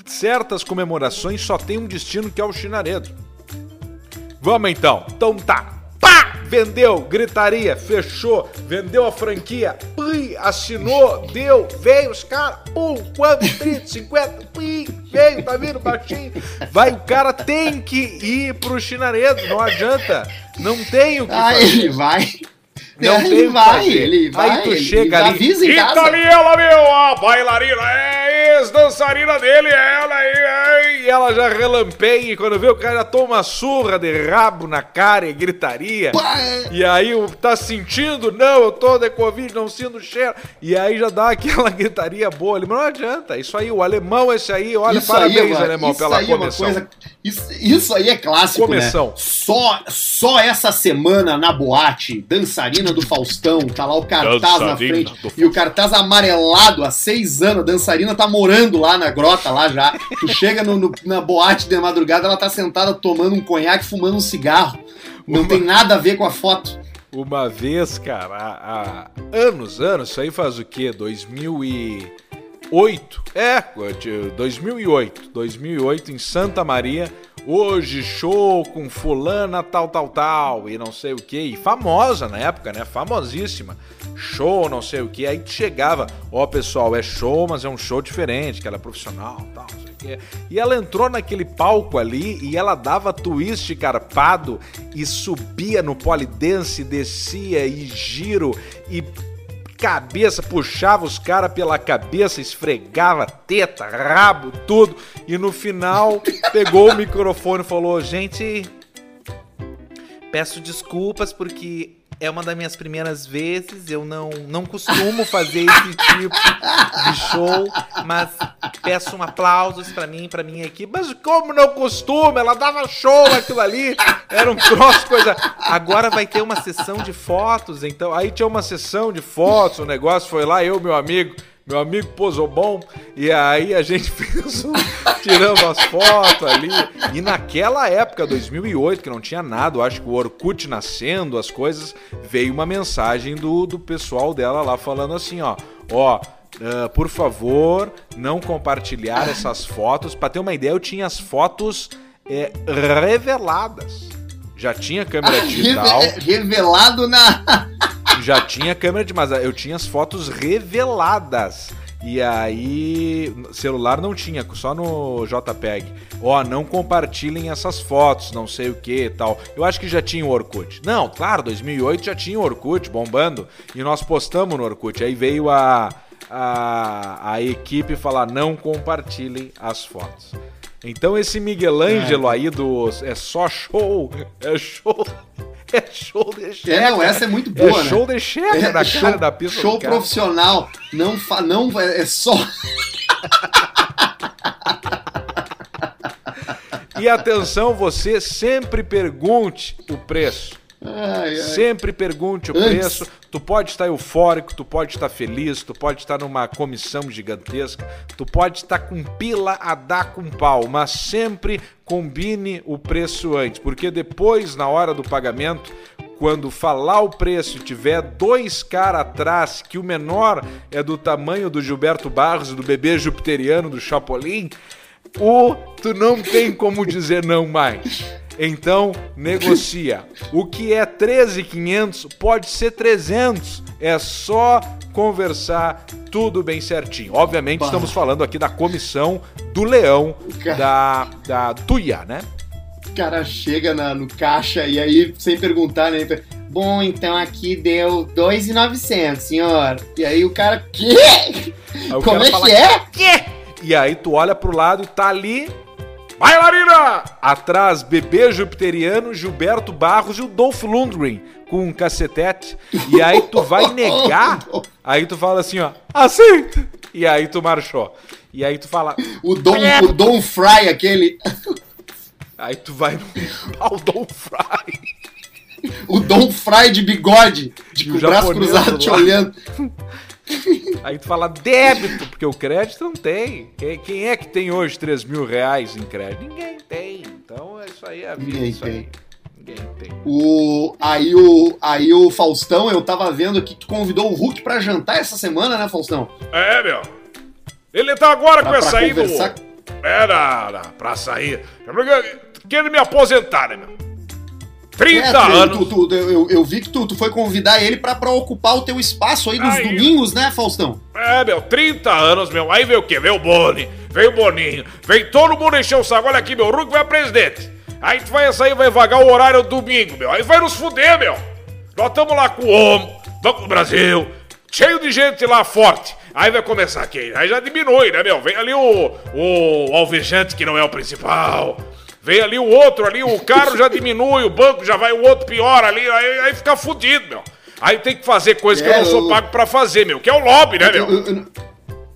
Certas comemorações só tem um destino que é o chinaredo. Vamos então. Então tá. Pá! Vendeu, gritaria, fechou, vendeu a franquia, pui, assinou, deu, veio os caras, pum, quanto? 30, 50, pui, veio, tá vindo baixinho. Vai, o cara tem que ir pro chinaredo, não adianta. Não tem o que ele vai. Não ele tem que vai, fazer. ele vai. Aí tu ele chega ali. avisa em casa. Italiela, meu, a bailarina, é ex-dançarina dele, é ela aí, é, e ela já relampeia, e quando vê o cara já toma surra de rabo na cara e gritaria. Pá, E aí tá sentindo? Não, eu tô de Covid, não sinto cheiro. E aí já dá aquela gritaria boa ali, mas não adianta. Isso aí, o alemão esse aí, olha, Isso aí, parabéns, mano, alemão, isso pela aí é uma coisa- isso, isso aí é clássico, Comissão. né? Só, só essa semana na boate, dançarina do Faustão, tá lá o cartaz na Dançarina frente, do e o cartaz amarelado há seis anos, a dançarina tá morando lá na grota, lá já. Tu chega no- no- na boate de madrugada, ela tá sentada tomando um conhaque, fumando um cigarro. Não tem nada a ver com a foto. Uma vez, cara, há, há anos, anos, isso aí faz o quê? 2008? É, 2008. 2008 em Santa Maria. Hoje show com fulana tal, tal, tal, e não sei o que. E famosa na época, né? Famosíssima. Show, não sei o que. Aí chegava, ó pessoal, é show, mas é um show diferente, que ela é profissional tal, não sei o que. E ela entrou naquele palco ali e ela dava twist carpado e subia no polidense, descia e giro e cabeça, puxava os caras pela cabeça, esfregava teta, rabo, tudo. E no final pegou o microfone e falou: Gente, peço desculpas porque é uma das minhas primeiras vezes. Eu não, não costumo fazer esse tipo de show, mas peço um aplausos pra mim, pra minha equipe. Mas como não costuma? Ela dava show aquilo ali. Era um troço, coisa. Agora vai ter uma sessão de fotos, então. Aí tinha uma sessão de fotos, o negócio foi lá, eu, meu amigo. Meu amigo posou bom, e aí a gente fez um, tiramos as fotos ali. E naquela época, 2008, que não tinha nada, eu acho que o Orkut nascendo, as coisas, veio uma mensagem do, do pessoal dela lá falando assim, ó, ó, ah, por favor, não compartilhar essas fotos. Pra ter uma ideia, eu tinha as fotos é, reveladas. Já tinha câmera digital Reve- revelado na. já tinha câmera de mas eu tinha as fotos reveladas. E aí, celular não tinha, só no JPEG. Ó, não compartilhem essas fotos, não sei o que e tal. Eu acho que já tinha o Orkut. Não, claro, 2008 já tinha o Orkut bombando e nós postamos no Orkut. Aí veio a, a, a equipe falar: não compartilhem as fotos. Então esse Miguel Ângelo é. aí do é só show, é show. É show de checa. É, não, essa é muito boa, é né? show de checa é, na show, cara da pista Show profissional, não fa, não é só E atenção, você sempre pergunte o preço. Ai, ai. Sempre pergunte o Antes. preço. Tu pode estar eufórico, tu pode estar feliz, tu pode estar numa comissão gigantesca, tu pode estar com pila a dar com pau, mas sempre combine o preço antes, porque depois, na hora do pagamento, quando falar o preço e tiver dois caras atrás, que o menor é do tamanho do Gilberto Barros, do bebê jupiteriano do Chapolin, o tu não tem como dizer não mais. Então, negocia. O que é 13,500 pode ser 300. É só conversar tudo bem certinho. Obviamente, bah. estamos falando aqui da comissão do Leão cara... da, da Tuia, né? O cara chega na, no caixa e aí, sem perguntar, né? Bom, então aqui deu 2,900, senhor. E aí o cara, quê? Como é que é? Quê? E aí tu olha pro lado e tá ali Bailarina! Atrás, bebê jupiteriano, Gilberto Barros e o Dolph Lundgren com um cacetete. E aí tu vai negar, aí tu fala assim, ó, aceita! E aí tu marchou. E aí tu fala... O Dom, é. o Dom Fry, aquele... Aí tu vai no... O Dom Fry. O Dom Fry de bigode, de com o braço cruzado te olhando. Aí tu fala débito, porque o crédito não tem. Quem, quem, é que tem hoje 3 mil reais em crédito? Ninguém tem. Então isso aí é a vida. Ninguém tem. Aí. Ninguém tem. O, aí, o, aí o Faustão, eu tava vendo que tu convidou o Hulk pra jantar essa semana, né, Faustão? É, meu. Ele tá agora pra, com essa aí do. Era, pra sair. Querendo me aposentar, né, meu? 30 é, anos. Tu, tu, eu, eu, vi que tu, tu foi convidar ele pra, pra ocupar o teu espaço aí nos aí, domingos, né, Faustão? É, meu, 30 anos, meu. Aí veio o quê? Veio o Boni, veio o Boninho, veio todo mundo encher o saco. Olha aqui, meu, o Hulk vai presidente. Aí tu vai sair, vai vagar o horário domingo, meu. Aí vai nos fuder, meu. Nós estamos lá com o Homo, Banco do Brasil, cheio de gente lá forte. Aí vai começar aqui, aí já diminui, né, meu? Vem ali o, o alvejante que não é o principal. Vem ali o outro ali, o carro já diminui, o banco já vai, o outro pior ali, aí, aí fica fudido, meu. Aí tem que fazer coisa é, que eu não sou eu... pago para fazer, meu, que é o lobby, né, meu? Eu, eu,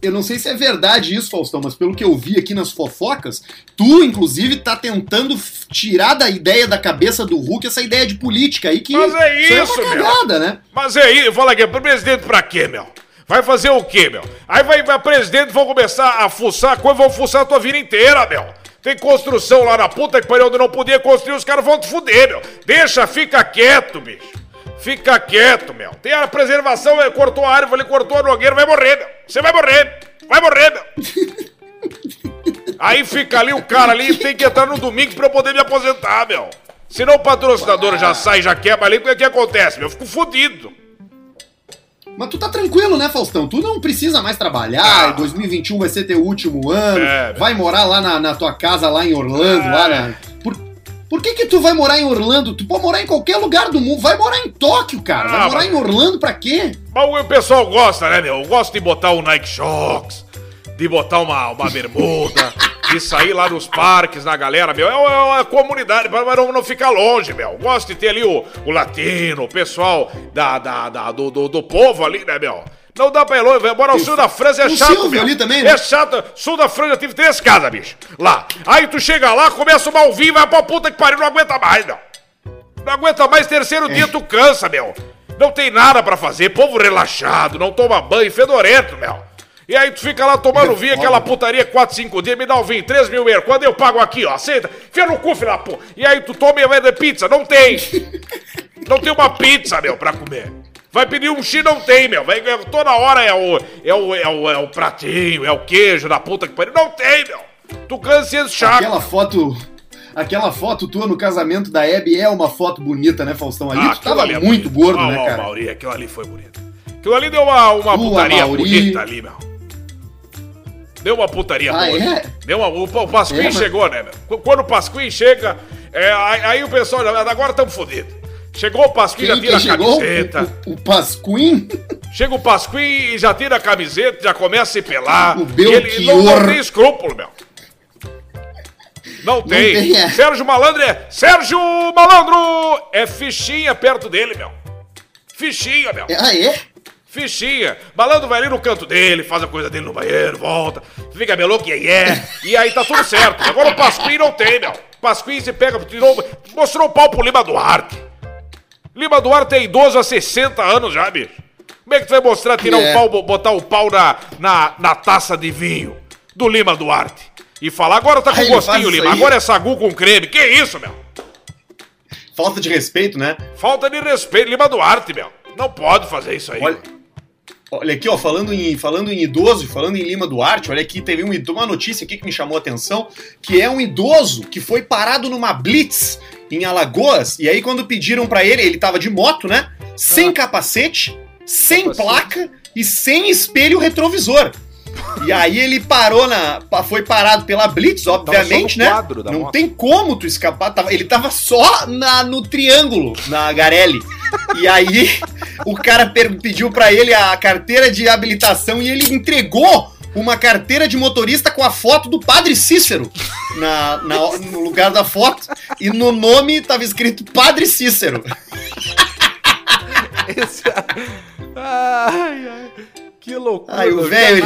eu, não sei se é verdade isso, Faustão, mas pelo que eu vi aqui nas fofocas, tu, inclusive, tá tentando tirar da ideia da cabeça do Hulk essa ideia de política aí que. Mas é isso, é cagada, meu. né? Mas é isso, fala aqui, presidente pra quê, meu? Vai fazer o quê, meu? Aí vai, vai presidente, vão começar a fuçar coisa, vão fuçar a tua vida inteira, meu. Tem construção lá na puta que pariu onde não podia construir, os caras vão te fuder, meu. Deixa, fica quieto, bicho. Fica quieto, meu. Tem a preservação, ele cortou a árvore, cortou a nogueira, vai morrer, meu. Você vai morrer. Vai morrer, meu. Aí fica ali o cara ali, tem que entrar no domingo pra eu poder me aposentar, meu. Senão o patrocinador já sai, já quebra ali, o que, que acontece, meu? Eu fico fudido. Mas tu tá tranquilo, né, Faustão? Tu não precisa mais trabalhar, ah. 2021 vai ser teu último ano, é, vai morar lá na, na, tua casa, lá em Orlando, é. lá na... Por, por que que tu vai morar em Orlando? Tu pode morar em qualquer lugar do mundo, vai morar em Tóquio, cara. Ah, vai morar mas... em Orlando pra quê? Mas o pessoal gosta, né, meu? Eu gosto de botar o Nike Shocks, de botar uma, uma bermuda... de sair lá nos parques, na galera, meu. É uma é comunidade, mas não, não ficar longe, meu. Gosto de ter ali o, o latino, o pessoal da, da, da do, do, do, povo ali, né, meu? Não dá pra ir longe, embora o sul da França é o chato, meu. ali também, né? É chato. Sul da França tive três casas, bicho. Lá. Aí tu chega lá, começa o malvinho, vai pra puta que pariu, não aguenta mais, meu. Não aguenta mais, terceiro é. dia tu cansa, meu. Não tem nada para fazer, povo relaxado, não toma banho, fedorento, meu. E aí tu fica lá tomando vinho, aquela putaria 4, 5 dias, me dá o vinho, 3 mil euros. Quando eu pago aqui, ó, aceita, enfia no cu, filha pô. E aí tu toma e vai de pizza, não tem. Não tem uma pizza, meu, pra comer. Vai pedir um X, não tem, meu. Vai, toda hora é o, é, o, é, o, é o pratinho, é o queijo da puta que pariu. Não tem, meu. Tu cansa esse chato. Aquela foto... Aquela foto tua no casamento da Hebe é uma foto bonita, né, Faustão? Ali ah, tu tava é muito bonito. gordo, ah, né, cara? Mauri, aquilo ali foi bonito. Aquilo ali deu uma, uma putaria Mauri... bonita ali, meu. Deu uma putaria Ah, boa. é? Deu uma, o, o Pasquim É, mas- chegou, né, meu? Qu- Quando o Pasquim chega, é, aí, aí o pessoal, já- agora estamos fodidos. Chegou o Pasquim, já tira a chegou? camiseta. O, o, o Pasquim? Chega o Pasquim e já tira a camiseta, já começa a se pelar. O E ele não, não Belchior. tem escrúpulo, meu. Não tem. tem, é. Sérgio Malandro é. Sérgio Malandro! É fichinha perto dele, meu. Fichinha, meu. Ah, é? Fichinha. Malandro vai ali no canto dele, faz a coisa dele no banheiro, volta, fica meio louco, e é, e aí tá tudo certo. Agora o Pasquim não tem, meu. Pasquim se pega, tirou, mostrou o pau pro Lima Duarte. Lima Duarte tem idoso há 60 anos já, bicho. Como é que tu vai mostrar, tirar É. o pau, bo- botar o pau na, na, na taça de vinho do Lima Duarte? E falar, agora tá com faz gostinho, Lima, aí? agora é sagu com creme. Que isso, meu? Falta de respeito, né? Falta de respeito, Lima Duarte, meu. Não pode fazer isso aí. Olha, olha aqui, ó, falando em, falando em idoso, falando em Lima Duarte, olha aqui, teve um, uma notícia aqui que me chamou a atenção, que é um idoso que foi parado numa blitz em Alagoas, e aí quando pediram pra ele, ele tava de moto, né? Sem Ah. capacete, sem Capacete. placa e sem espelho retrovisor. E aí ele parou na. Foi parado pela Blitz, obviamente, né? Não moto. tem como tu escapar. tava- ele tava só na, no triângulo, na Garelli. E aí o cara per- pediu pra ele a carteira de habilitação e ele entregou uma carteira de motorista com a foto do Padre Cícero na, na- no lugar da foto. E no nome tava escrito Padre Cícero. Esse... Ai, ai. Que loucura. Ai, o velho.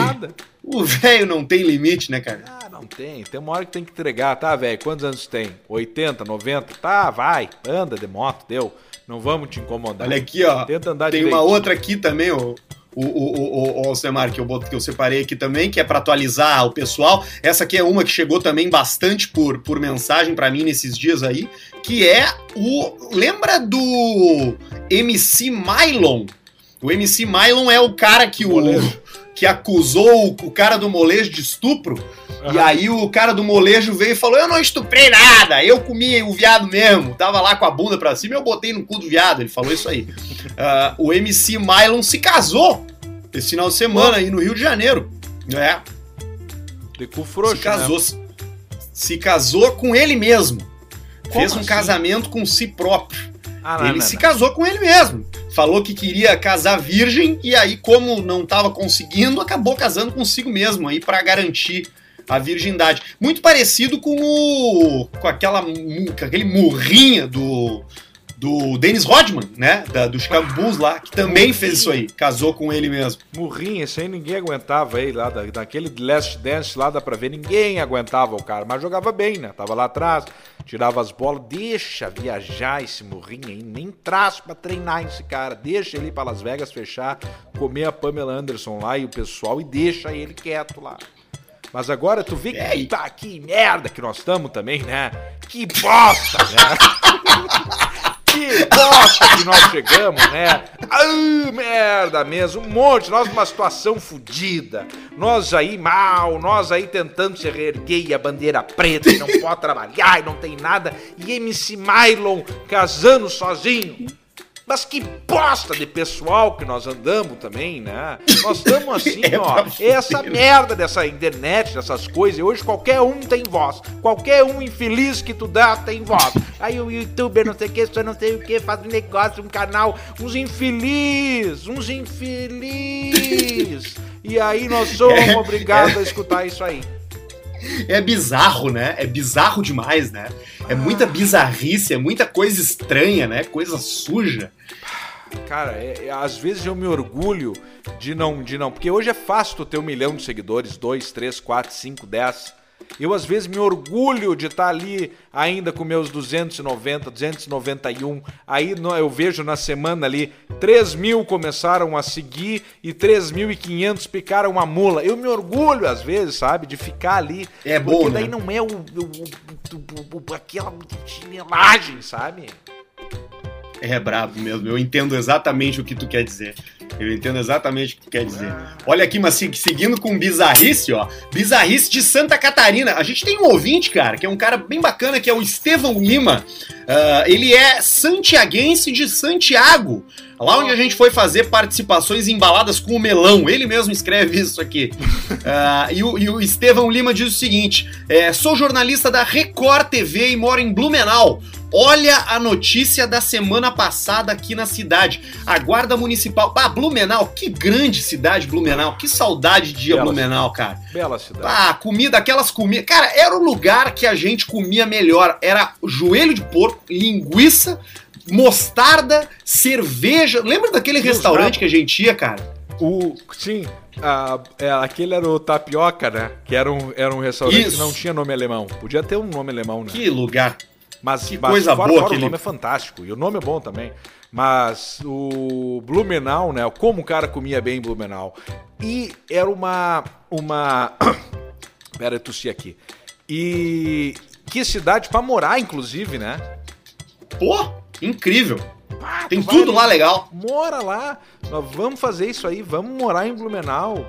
O velho não tem limite, né, cara? Ah, não tem. Tem uma hora que tem que entregar, tá, velho? Quantos anos tem? 80, 90? Tá, vai. Anda de moto, deu. Não vamos te incomodar. Olha aqui, ó. Tenta andar Tem direito. uma outra aqui também, o, o, o, o, o Alcemar, que eu, que eu separei aqui também, que é pra atualizar o pessoal. Essa aqui é uma que chegou também bastante por, por mensagem pra mim nesses dias aí, que é o. Lembra do MC Mylon? O MC Mylon é o cara que o. Molejo. Que acusou o, o cara do molejo de estupro. E Aham. aí o cara do molejo veio e falou: Eu não estuprei nada, eu comi o viado mesmo. Tava lá com a bunda pra cima e eu botei no cu do viado. Ele falou isso aí. Ah, o MC Mylon se casou esse final de semana aí no Rio de Janeiro. É, De cu frouxo, se casou. né? Se, se casou com ele mesmo. Como Fez um assim? casamento com si próprio. Ah, não, ele não, se não. casou com ele mesmo. Falou que queria casar virgem e aí, como não tava conseguindo, acabou casando consigo mesmo aí pra garantir a virgindade. Muito parecido com o. com aquela. com aquele murrinha do. Do Dennis Rodman, né? Da, do Chicago Bulls lá, que também fez isso aí. Casou com ele mesmo. Murrinho, esse aí ninguém aguentava aí lá, da, daquele Last Dance lá, dá pra ver, ninguém aguentava o cara, mas jogava bem, né? Tava lá atrás, tirava as bolas, deixa viajar esse Murrinho aí, nem traz pra treinar esse cara, deixa ele ir pra Las Vegas fechar, comer a Pamela Anderson lá e o pessoal e deixa ele quieto lá. Mas agora tu vê que É, tá que merda que nós estamos também, né? Que bosta, né? Que bosta que nós chegamos, né? Ah, merda mesmo, um monte, nós numa situação fodida. Nós aí mal, nós aí tentando se reerguer e a bandeira preta e não pode trabalhar e não tem nada. E MC Mylon casando sozinho. Mas que bosta de pessoal que nós andamos também, né? Nós estamos assim, É ó. pra Essa merda dessa internet, dessas coisas. E hoje qualquer um tem voz. Qualquer um infeliz que tu dá tem voz. Aí o youtuber, não sei o que, só não sei o que, faz um negócio, um canal. Uns infeliz, uns infeliz. E aí nós somos É, obrigados a escutar isso aí. É bizarro, né? É bizarro demais, né? É muita bizarrice, é muita coisa estranha, né? Coisa suja. Cara, é- é- às vezes eu me orgulho de não, de não. Porque hoje é fácil tu ter um milhão de seguidores, dois, três, quatro, cinco, dez. Eu às vezes me orgulho de estar ali ainda com meus 290, 291. Aí eu vejo na semana ali, 3 mil começaram a seguir e 3.500 picaram a mula. Eu me orgulho às vezes, sabe, de ficar ali. É porque bom, daí né? não é o- o- o- aquela chinelagem, sabe? É brabo mesmo, eu entendo exatamente o que tu quer dizer. Eu entendo exatamente o que tu quer dizer. Olha aqui, mas seguindo com bizarrice, ó. Bizarrice de Santa Catarina. A gente tem um ouvinte, cara, que é um cara bem bacana, que é o Estevão Lima. Uh, ele é santiaguense de Santiago. Lá onde a gente foi fazer participações embaladas com o melão. Ele mesmo escreve isso aqui. Uh, e, o, e o Estevão Lima diz o seguinte: é, sou jornalista da Record TV e moro em Blumenau. Olha a notícia da semana passada aqui na cidade. A Guarda Municipal. Ah, Blumenau, que grande cidade, Blumenau. Que saudade de dia Blumenau, cara. Bela cidade. Ah, comida, aquelas comidas. Cara, era o lugar que a gente comia melhor. Era joelho de porco, linguiça, mostarda, cerveja. Lembra daquele restaurante que a gente ia, cara? O, sim, a, é, aquele era o Tapioca, né? Que era um, era um restaurante Isso. que não tinha nome alemão. Podia ter um nome alemão, né? Que lugar. Mas, que mas coisa fora, boa fora, aquele... o nome é fantástico. E o nome é bom também. Mas o Blumenau, né? Como o cara comia bem em Blumenau. E era uma. uma... Pera, eu tossi aqui. E que cidade para morar, inclusive, né? Pô, incrível. Ah, Tem tudo lá legal. Mora lá. Nós vamos fazer isso aí. Vamos morar em Blumenau.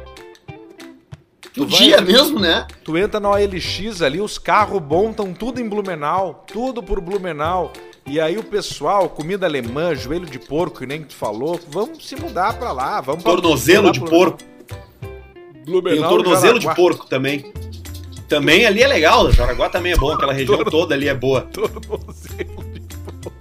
Tu dia mesmo, né? Tu entra na OLX ali, os carros bons estão tudo em Blumenau, tudo por Blumenau. E aí o pessoal, comida alemã, joelho de porco, que nem tu falou, vamos se mudar pra lá, vamos Tornozelo de porco. Blumenau, Tem o tornozelo de porco também. Também ali é legal, Jaraguá também é bom, aquela região toda ali é boa. Tornozelo de porco.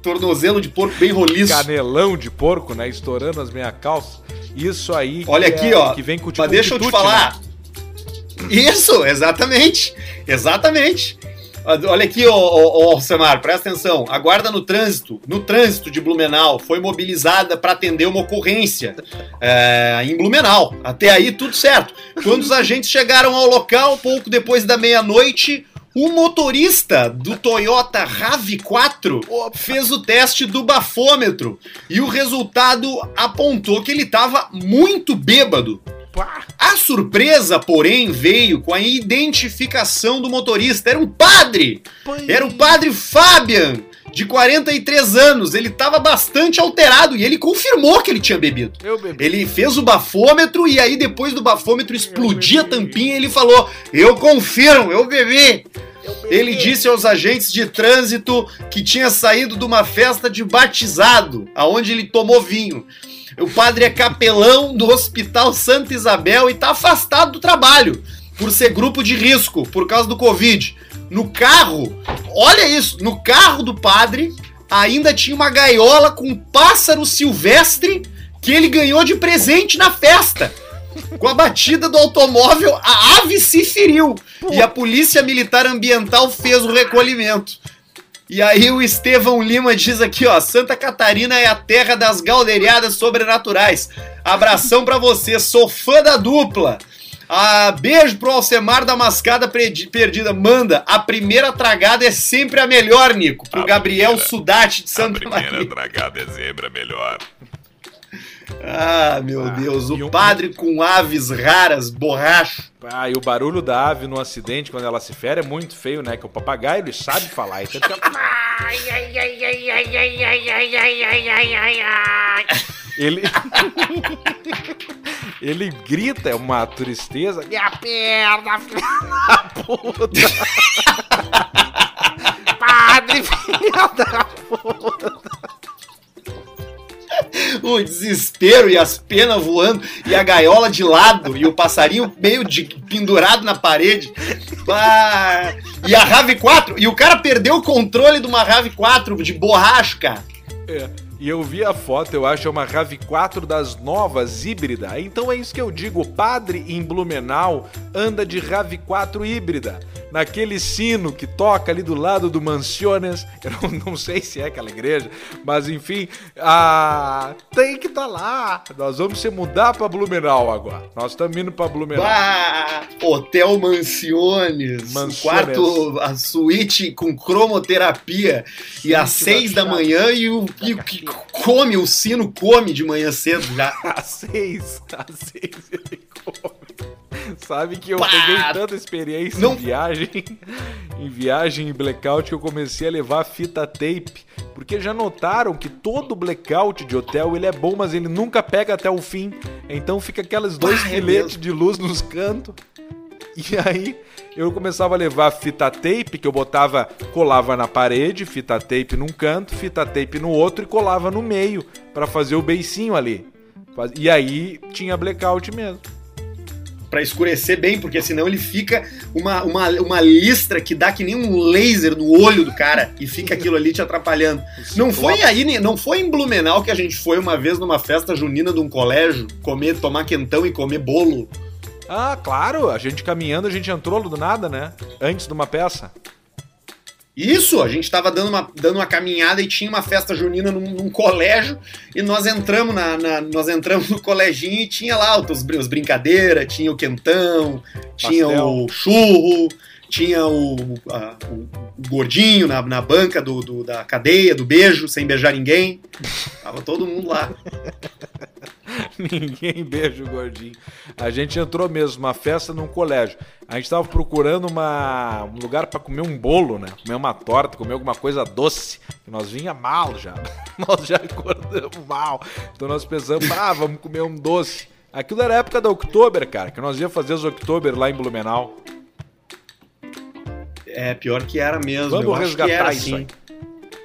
Tornozelo de porco bem roliço. Canelão de porco, né? Estourando as minhas calças. Isso aí. Olha aqui, é, ó. Que vem com Mas deixa eu te falar. Né? Isso, exatamente. Exatamente. Olha aqui, Samar, presta atenção. A guarda no trânsito, no trânsito de Blumenau, foi mobilizada para atender uma ocorrência é, em Blumenau. Até aí, tudo certo. Quando os agentes chegaram ao local, pouco depois da meia-noite, o motorista do Toyota RAV4 fez o teste do bafômetro e o resultado apontou que ele estava muito bêbado. A surpresa, porém, veio com a identificação do motorista. Era um padre! Era o padre Fabian, de 43 anos. Ele estava bastante alterado e ele confirmou que ele tinha bebido. Ele fez o bafômetro e aí, depois do bafômetro explodir a tampinha, ele falou: Eu confirmo, eu bebi. Ele disse aos agentes de trânsito que tinha saído de uma festa de batizado, aonde ele tomou vinho. O padre é capelão do Hospital Santa Isabel e está afastado do trabalho por ser grupo de risco por causa do Covid. No carro, olha isso, no carro do padre ainda tinha uma gaiola com um pássaro silvestre que ele ganhou de presente na festa. Com a batida do automóvel, a ave se feriu e a Polícia Militar Ambiental fez o recolhimento. E aí o Estevão Lima diz aqui, ó, Santa Catarina é a terra das galderiadas sobrenaturais. Abração para você, sou fã da dupla. Ah, beijo pro Alcemar da Mascada Perdida. Manda, a primeira tragada é sempre a melhor, Nico. Pro a Gabriel primeira, Sudati de Santa Maria. A primeira Maria. tragada é sempre a melhor. Ah, meu ah, Deus, o um... padre com aves raras, borracho. Ah, e o barulho da ave no acidente, quando ela se fere, é muito feio, né? Que o papagaio, ele sabe falar. Então fica... Ele... ele grita, é uma tristeza. Minha perna, filha da puta! Padre, filha da puta! o desespero e as penas voando e a gaiola de lado e o passarinho meio de pendurado na parede. Ah, e a Rave 4, e o cara perdeu o controle de uma Rave 4 de borracha, cara. É. E eu vi a foto, eu acho, é uma RAV4 das novas híbrida. Então é isso que eu digo, o padre em Blumenau anda de RAV4 híbrida naquele sino que toca ali do lado do Mansiones. Eu não, não sei se é aquela igreja, mas enfim, ah, tem que estar tá lá. Nós vamos se mudar para Blumenau agora. Nós estamos indo para Blumenau. Bah, Hotel Mansiones. Mansiones. Quarto, a suíte com cromoterapia. e às seis da manhã e o, e o que come, o sino come de manhã cedo já. às seis, às seis ele come. Sabe que eu Pá! peguei tanta experiência Não... em viagem, em viagem em blackout, que eu comecei a levar fita tape Porque já notaram que todo blackout de hotel ele é bom, mas ele nunca pega até o fim. Então fica aqueles dois ah, filetes é de luz nos cantos. E aí eu começava a levar fita tape, que eu botava, colava na parede, fita tape num canto, fita tape no outro e colava no meio para fazer o beicinho ali. E aí tinha blackout mesmo para escurecer bem, porque senão ele fica uma, uma, uma listra que dá que nem um laser no olho do cara e fica aquilo ali te atrapalhando. Não foi aí, não foi em Blumenau que a gente foi uma vez numa festa junina de um colégio comer, tomar quentão e comer bolo? Ah, claro, a gente caminhando, a gente entrou do nada, né? Antes de uma peça. Isso, a gente estava dando uma, dando uma caminhada e tinha uma festa junina num, num colégio e nós entramos na, na, nós entramos no coleginho e tinha lá os, os brincadeiras, tinha o quentão, tinha Pastel. o churro, tinha o, a, o, o gordinho na, na banca do, do, da cadeia, do beijo, sem beijar ninguém. Tava todo mundo lá. Ninguém beija o gordinho. A gente entrou mesmo, uma festa num colégio. A gente estava procurando uma, um lugar para comer um bolo, né? Comer uma torta, comer alguma coisa doce. Nós vinha mal já. Nós já acordamos mal. Então nós pensamos, ah, vamos comer um doce. Aquilo era a época da Oktober, cara, que nós ia fazer os Oktober lá em Blumenau. É, pior que era mesmo. Vamos resgatar isso assim. aí.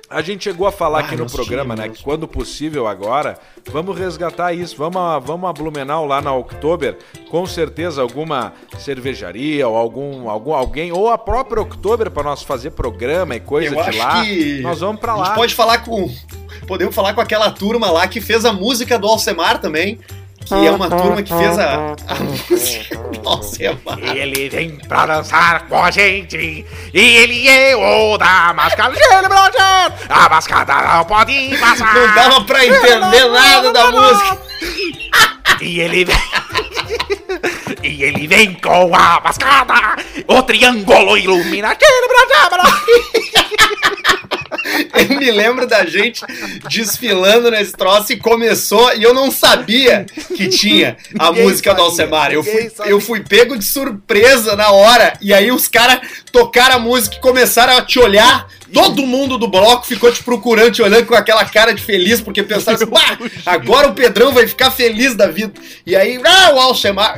A gente chegou a falar ah, aqui no programa, né? Que quando possível agora, vamos resgatar isso. Vamos a, vamos a Blumenau lá na Oktober. Com certeza alguma cervejaria ou algum, algum alguém, ou a própria Oktober para nós fazer programa e coisa Eu de lá. nós vamos para lá. A gente pode falar com. Podemos falar com aquela turma lá que fez a música do Alcemar também que é uma turma que fez a, a música Nossa, é Ele vem pra dançar com a gente e ele é o da máscara A mascada não pode passar. Não dava pra entender nada da música. E ele vem. E ele vem com a mascada, o triângulo ilumina aquele eu me lembro da gente desfilando nesse troço e começou e eu não sabia que tinha a Ninguém música sabia. do Alcemar. Eu fui, eu fui pego de surpresa na hora e aí os caras tocaram a música e começaram a te olhar. Todo mundo do bloco ficou te procurando, te olhando com aquela cara de feliz, porque pensaram assim, agora o Pedrão vai ficar feliz da vida. E aí, ah, o Alcemar,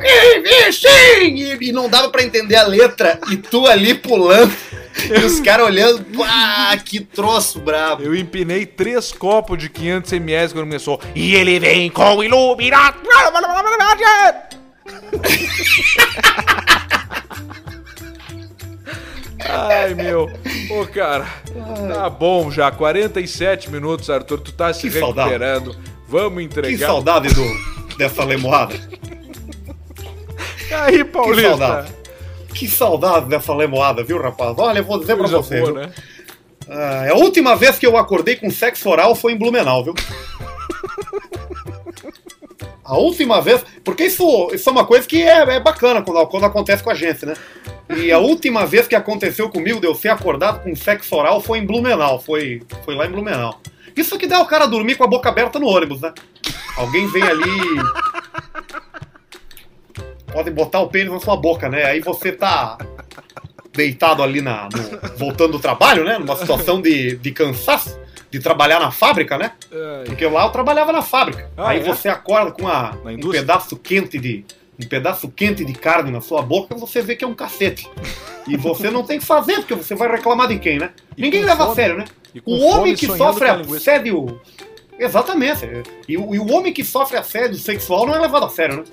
sim! E, e não dava para entender a letra, e tu ali pulando. E os caras olhando, ah, que troço brabo. Eu empinei três copos de 500ml quando começou. E ele vem com iluminado. Ai, meu. Ô, cara, tá bom já. 47 minutos, Arthur. Tu tá se que recuperando. Saudade. Vamos entregar. Que saudade do, dessa lemoada. Aí, Paulista. Que saudade. Que saudade dessa lemoada, viu, rapaz? Olha, eu vou dizer pra você. Boa, né? ah, a última vez que eu acordei com sexo oral foi em Blumenau, viu? A última vez. Porque isso, isso é uma coisa que é, é bacana quando, quando acontece com a gente, né? E a última vez que aconteceu comigo de eu ser acordado com sexo oral foi em Blumenau. Foi, foi lá em Blumenau. Isso que dá o cara dormir com a boca aberta no ônibus, né? Alguém vem ali podem botar o pênis na sua boca, né? Aí você tá deitado ali na, no, voltando do trabalho, né? Numa situação de, de cansaço, de trabalhar na fábrica, né? Porque lá eu trabalhava na fábrica. Ah, Aí é? você acorda com uma, um pedaço quente de um pedaço quente de carne na sua boca, você vê que é um cacete. E você não tem que fazer, porque você vai reclamar de quem, né? E Ninguém leva fome, a sério, né? O homem que sofre assédio. Exatamente. E, e o homem que sofre assédio sexual não é levado a sério, né?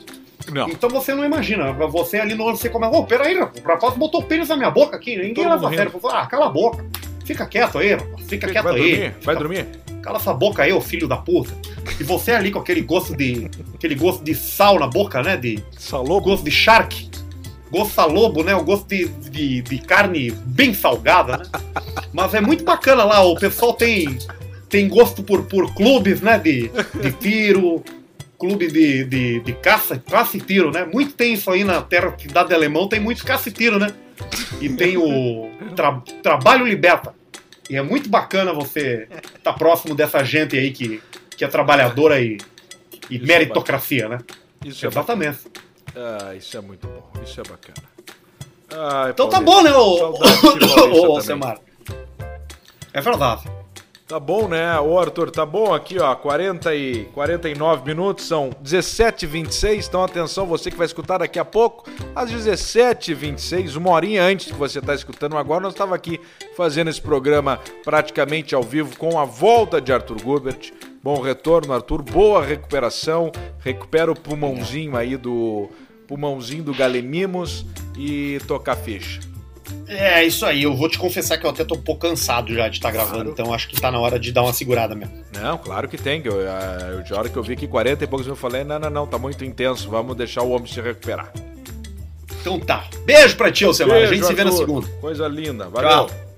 Não. Então você não imagina. Você ali no você começa, ô, oh, peraí, o rapaz botou pênis na minha boca aqui, ninguém leva a sério. Ah, cala a boca. Fica quieto aí, rapaz. Fica quieto vai aí. Dormir? Fica... Vai dormir? Cala essa boca aí, ô filho da puta. E você ali com aquele gosto de. aquele gosto de sal na boca, né? De. Salobo. Gosto de shark. Gosto salobo, né? O gosto de, de, de carne bem salgada, né? Mas é muito bacana lá, o pessoal tem. Tem gosto por, por clubes, né? De, de tiro, clube de, de, de caça, caça e tiro, né? Muito tem isso aí na terra da de alemão, tem muito caça e tiro, né? E tem o tra, Trabalho Liberta. E é muito bacana você estar tá próximo dessa gente aí que, que é trabalhadora e, e é meritocracia, é né? Isso é Exatamente. ah, isso é muito bom, isso é bacana. Ah, então tá bom, né, ô, ô, ô, Semar? É verdade. Tá bom, né? Ô, Arthur, tá bom aqui, ó. 40 e 49 minutos, são 17h26. Então, atenção, você que vai escutar daqui a pouco, às 17h26, uma horinha antes que você tá escutando agora, nós estava aqui fazendo esse programa praticamente ao vivo com a volta de Arthur Gubert. Bom retorno, Arthur. Boa recuperação. Recupera o pulmãozinho aí do. Pulmãozinho do Galemimos e tocar ficha. É, isso aí. Eu vou te confessar que eu até tô um pouco cansado já de estar tá gravando, claro. então acho que tá na hora de dar uma segurada mesmo. Não, claro que tem. Eu, eu, de hora que eu vi aqui 40 e poucos, eu falei: não, não, não, tá muito intenso, vamos deixar o homem se recuperar. Então tá. Beijo pra ti, Alcemar. A gente Arthur. se vê na segunda. Coisa linda. Valeu. Tchau.